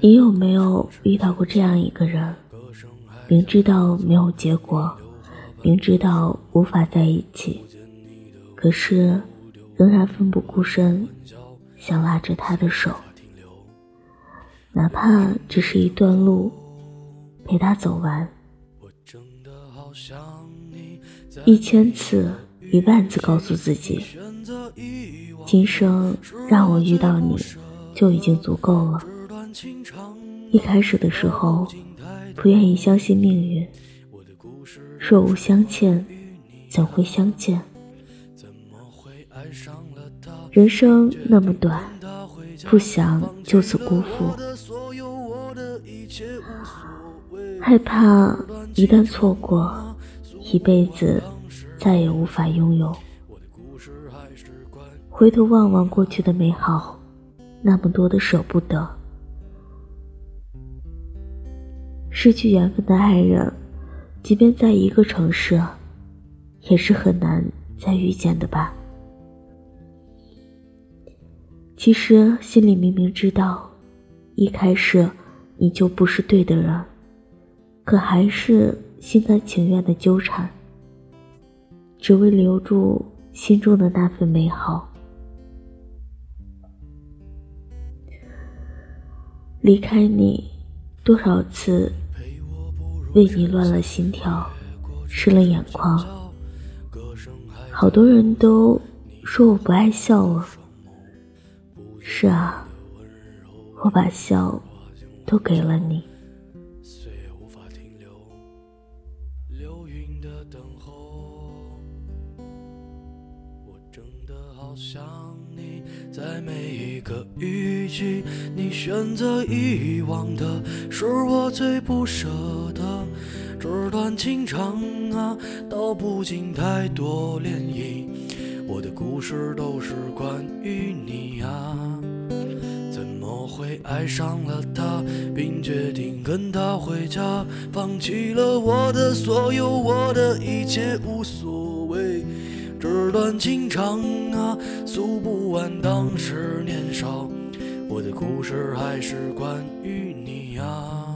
你有没有遇到过这样一个人？明知道没有结果，明知道无法在一起，可是仍然奋不顾身，想拉着他的手，哪怕只是一段路，陪他走完。一千次、一万次告诉自己，今生让我遇到你，就已经足够了。一开始的时候，不愿意相信命运。若无相欠，怎会相见？人生那么短，不想就此辜负。害怕一旦错过，一辈子再也无法拥有。回头望望过去的美好，那么多的舍不得。失去缘分的爱人，即便在一个城市，也是很难再遇见的吧。其实心里明明知道，一开始你就不是对的人，可还是心甘情愿的纠缠，只为留住心中的那份美好。离开你，多少次。为你乱了心跳，湿了眼眶。好多人都说我不爱笑了。是啊，我把笑都给了你。想你在每一个雨季，你选择遗忘的是我最不舍的。这段情长啊，道不尽太多涟漪。我的故事都是关于你啊，怎么会爱上了他，并决定跟他回家，放弃了我的所有，我的一切无所谓。断情长啊，诉不完当时年少，我的故事还是关于你啊。